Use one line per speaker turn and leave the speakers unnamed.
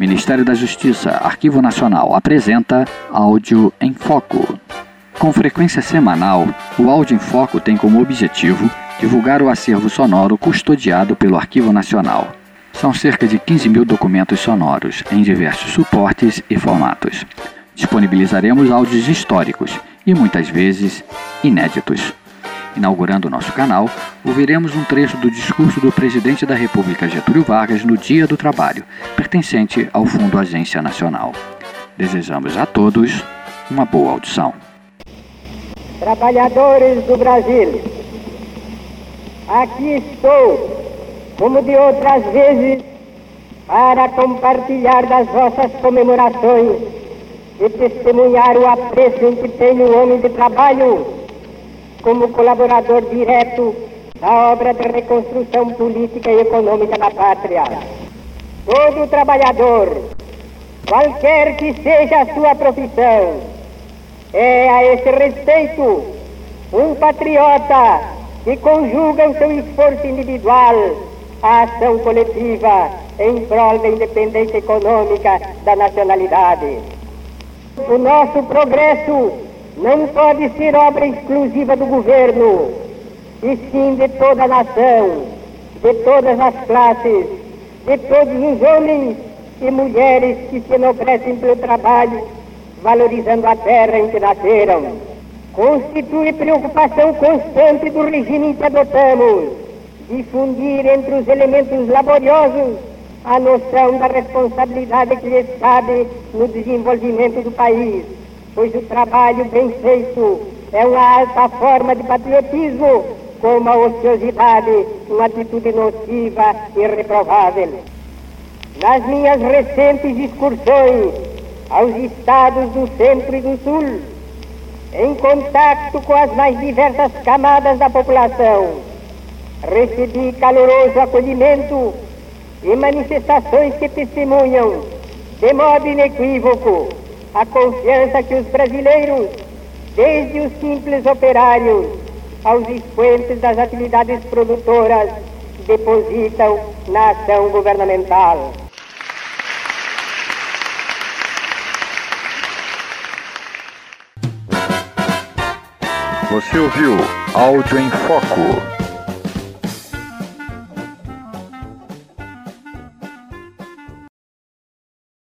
Ministério da Justiça, Arquivo Nacional apresenta Áudio em Foco. Com frequência semanal, o Áudio em Foco tem como objetivo divulgar o acervo sonoro custodiado pelo Arquivo Nacional. São cerca de 15 mil documentos sonoros em diversos suportes e formatos. Disponibilizaremos áudios históricos e muitas vezes inéditos. Inaugurando o nosso canal, ouviremos um trecho do discurso do presidente da República Getúlio Vargas no Dia do Trabalho, pertencente ao Fundo Agência Nacional. Desejamos a todos uma boa audição.
Trabalhadores do Brasil, aqui estou, como de outras vezes, para compartilhar das vossas comemorações e testemunhar o apreço em que tem o homem de trabalho como colaborador direto da obra de reconstrução política e econômica da pátria. Todo trabalhador, qualquer que seja a sua profissão, é a esse respeito um patriota que conjuga o seu esforço individual à ação coletiva em prol da independência econômica da nacionalidade. O nosso progresso não pode ser obra exclusiva do governo, e sim de toda a nação, de todas as classes, de todos os homens e mulheres que se enobrece pelo trabalho, valorizando a terra em que nasceram. Constitui preocupação constante do regime que adotamos, difundir entre os elementos laboriosos a noção da responsabilidade que lhes cabe no desenvolvimento do país pois o trabalho bem feito é uma alta forma de patriotismo, como a ociosidade, uma atitude nociva e reprovável. Nas minhas recentes excursões aos estados do centro e do sul, em contato com as mais diversas camadas da população, recebi caloroso acolhimento e manifestações que testemunham, de modo inequívoco, a confiança que os brasileiros, desde os simples operários aos expoentes das atividades produtoras, depositam na ação governamental.
Você ouviu Áudio em Foco